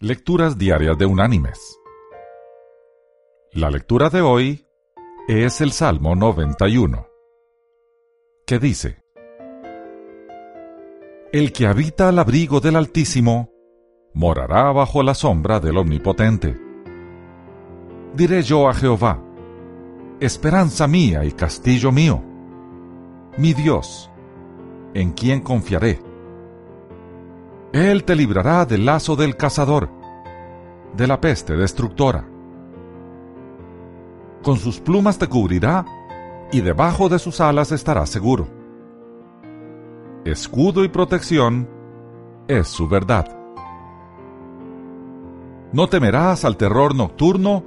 Lecturas Diarias de Unánimes. La lectura de hoy es el Salmo 91, que dice, El que habita al abrigo del Altísimo, morará bajo la sombra del Omnipotente. Diré yo a Jehová, esperanza mía y castillo mío, mi Dios, en quien confiaré. Él te librará del lazo del cazador, de la peste destructora. Con sus plumas te cubrirá y debajo de sus alas estarás seguro. Escudo y protección es su verdad. No temerás al terror nocturno,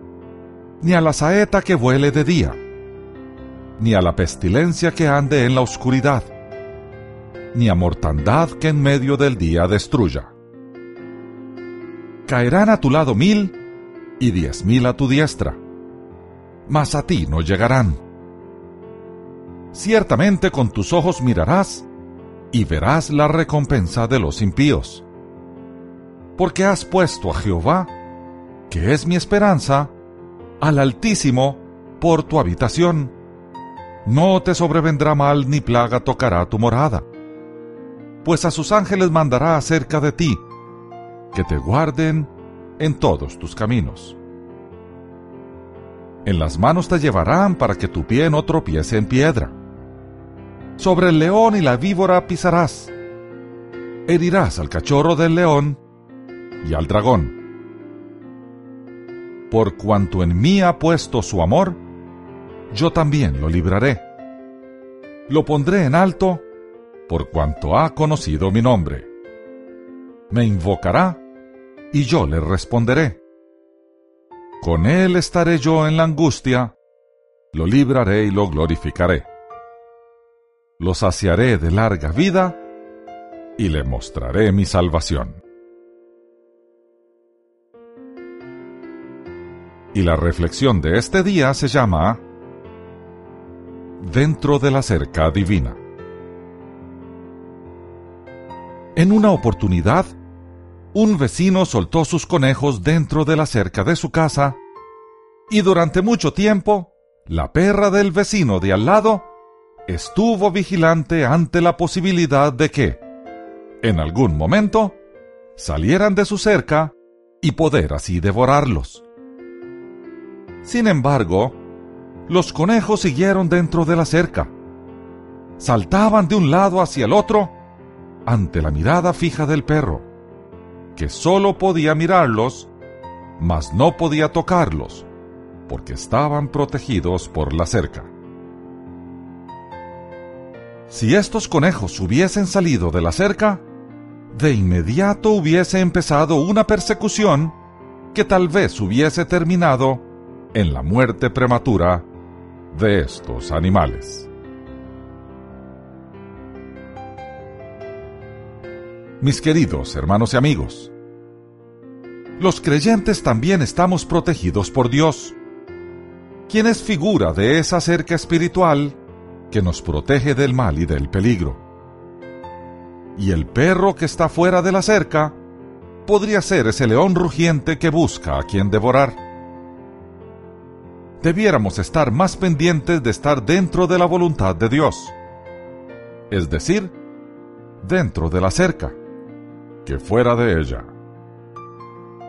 ni a la saeta que vuele de día, ni a la pestilencia que ande en la oscuridad ni a mortandad que en medio del día destruya. Caerán a tu lado mil y diez mil a tu diestra, mas a ti no llegarán. Ciertamente con tus ojos mirarás y verás la recompensa de los impíos. Porque has puesto a Jehová, que es mi esperanza, al Altísimo por tu habitación. No te sobrevendrá mal ni plaga tocará tu morada pues a sus ángeles mandará acerca de ti, que te guarden en todos tus caminos. En las manos te llevarán para que tu pie no tropiece en piedra. Sobre el león y la víbora pisarás. Herirás al cachorro del león y al dragón. Por cuanto en mí ha puesto su amor, yo también lo libraré. Lo pondré en alto por cuanto ha conocido mi nombre. Me invocará y yo le responderé. Con él estaré yo en la angustia, lo libraré y lo glorificaré. Lo saciaré de larga vida y le mostraré mi salvación. Y la reflexión de este día se llama Dentro de la cerca divina. En una oportunidad, un vecino soltó sus conejos dentro de la cerca de su casa y durante mucho tiempo la perra del vecino de al lado estuvo vigilante ante la posibilidad de que, en algún momento, salieran de su cerca y poder así devorarlos. Sin embargo, los conejos siguieron dentro de la cerca. Saltaban de un lado hacia el otro ante la mirada fija del perro, que sólo podía mirarlos, mas no podía tocarlos, porque estaban protegidos por la cerca. Si estos conejos hubiesen salido de la cerca, de inmediato hubiese empezado una persecución que tal vez hubiese terminado en la muerte prematura de estos animales. Mis queridos hermanos y amigos. Los creyentes también estamos protegidos por Dios, quien es figura de esa cerca espiritual que nos protege del mal y del peligro. Y el perro que está fuera de la cerca podría ser ese león rugiente que busca a quien devorar. Debiéramos estar más pendientes de estar dentro de la voluntad de Dios, es decir, dentro de la cerca que fuera de ella.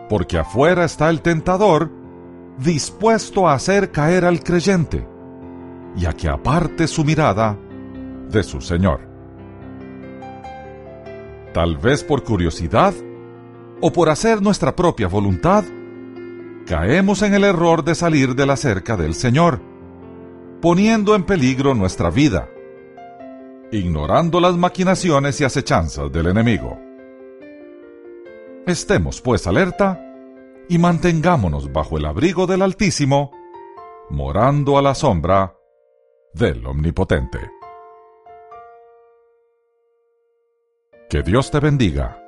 Porque afuera está el tentador, dispuesto a hacer caer al creyente y a que aparte su mirada de su Señor. Tal vez por curiosidad o por hacer nuestra propia voluntad, caemos en el error de salir de la cerca del Señor, poniendo en peligro nuestra vida, ignorando las maquinaciones y acechanzas del enemigo. Estemos pues alerta y mantengámonos bajo el abrigo del Altísimo, morando a la sombra del Omnipotente. Que Dios te bendiga